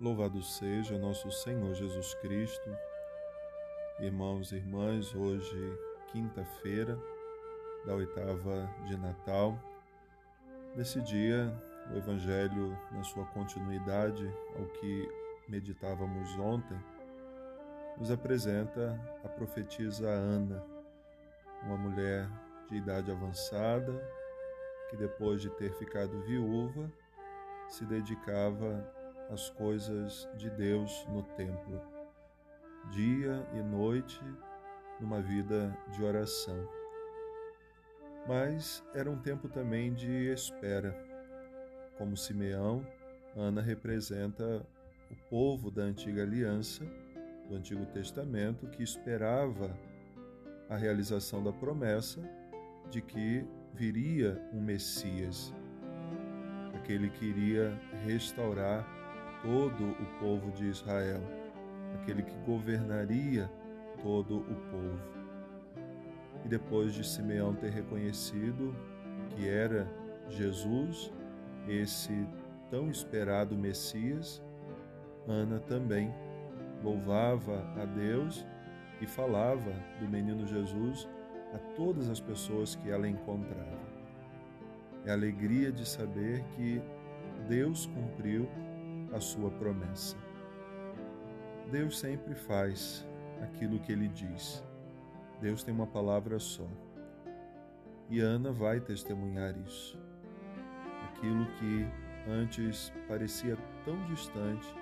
Louvado seja nosso Senhor Jesus Cristo. Irmãos e irmãs, hoje, quinta-feira da oitava de Natal. Nesse dia, o Evangelho, na sua continuidade ao que meditávamos ontem, nos apresenta a profetisa Ana, uma mulher de idade avançada que, depois de ter ficado viúva, se dedicava às coisas de Deus no templo, dia e noite, numa vida de oração. Mas era um tempo também de espera. Como Simeão, Ana representa o povo da antiga aliança, do Antigo Testamento, que esperava a realização da promessa de que viria um Messias aquele que iria restaurar todo o povo de Israel, aquele que governaria todo o povo. E depois de Simeão ter reconhecido que era Jesus, esse tão esperado Messias, Ana também louvava a Deus e falava do menino Jesus a todas as pessoas que ela encontrava é a alegria de saber que Deus cumpriu a sua promessa. Deus sempre faz aquilo que ele diz. Deus tem uma palavra só. E Ana vai testemunhar isso. Aquilo que antes parecia tão distante,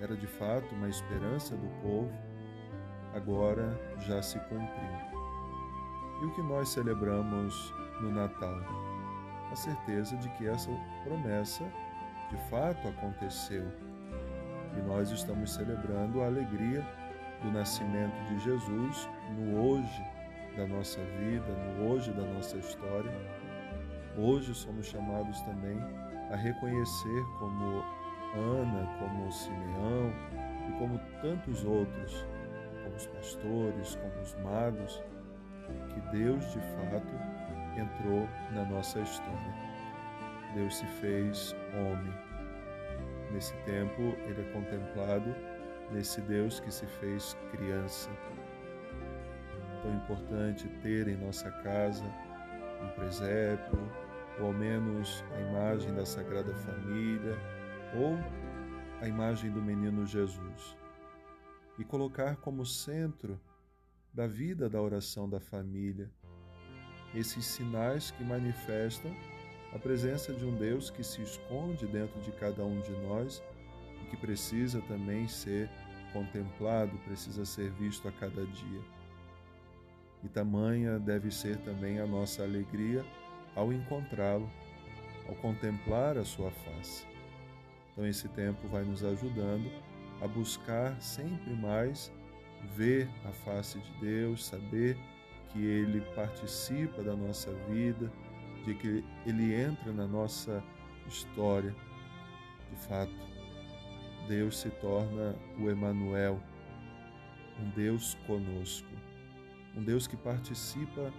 era de fato uma esperança do povo, agora já se cumpriu. E o que nós celebramos no Natal? a certeza de que essa promessa de fato aconteceu. E nós estamos celebrando a alegria do nascimento de Jesus no hoje da nossa vida, no hoje da nossa história. Hoje somos chamados também a reconhecer como Ana, como Simeão e como tantos outros, como os pastores, como os magos, que Deus de fato entrou na nossa história. Deus se fez homem. Nesse tempo, ele é contemplado nesse Deus que se fez criança. Tão importante ter em nossa casa um presépio, ou ao menos a imagem da Sagrada Família, ou a imagem do menino Jesus. E colocar como centro da vida da oração da família esses sinais que manifestam a presença de um Deus que se esconde dentro de cada um de nós e que precisa também ser contemplado, precisa ser visto a cada dia. E tamanha deve ser também a nossa alegria ao encontrá-lo, ao contemplar a sua face. Então, esse tempo vai nos ajudando a buscar sempre mais ver a face de Deus, saber que Ele participa da nossa vida, de que Ele entra na nossa história. De fato, Deus se torna o Emanuel, um Deus conosco, um Deus que participa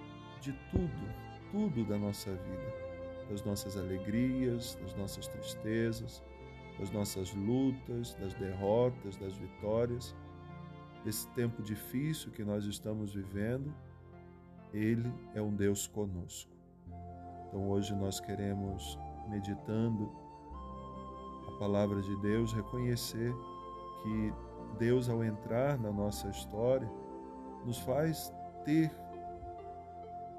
de tudo, tudo da nossa vida, das nossas alegrias, das nossas tristezas, das nossas lutas, das derrotas, das vitórias, desse tempo difícil que nós estamos vivendo ele é um Deus conosco. Então hoje nós queremos, meditando a palavra de Deus, reconhecer que Deus, ao entrar na nossa história, nos faz ter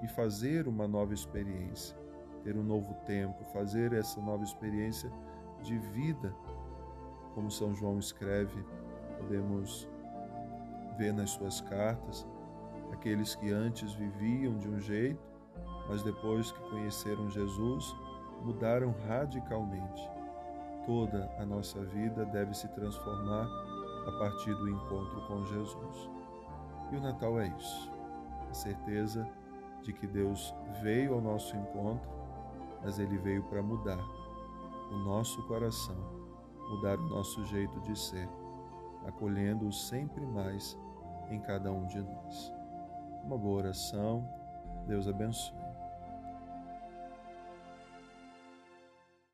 e fazer uma nova experiência, ter um novo tempo, fazer essa nova experiência de vida, como São João escreve, podemos ver nas suas cartas aqueles que antes viviam de um jeito, mas depois que conheceram Jesus, mudaram radicalmente. Toda a nossa vida deve se transformar a partir do encontro com Jesus. E o Natal é isso, a certeza de que Deus veio ao nosso encontro, mas ele veio para mudar o nosso coração, mudar o nosso jeito de ser, acolhendo-o sempre mais em cada um de nós uma boa oração. Deus abençoe.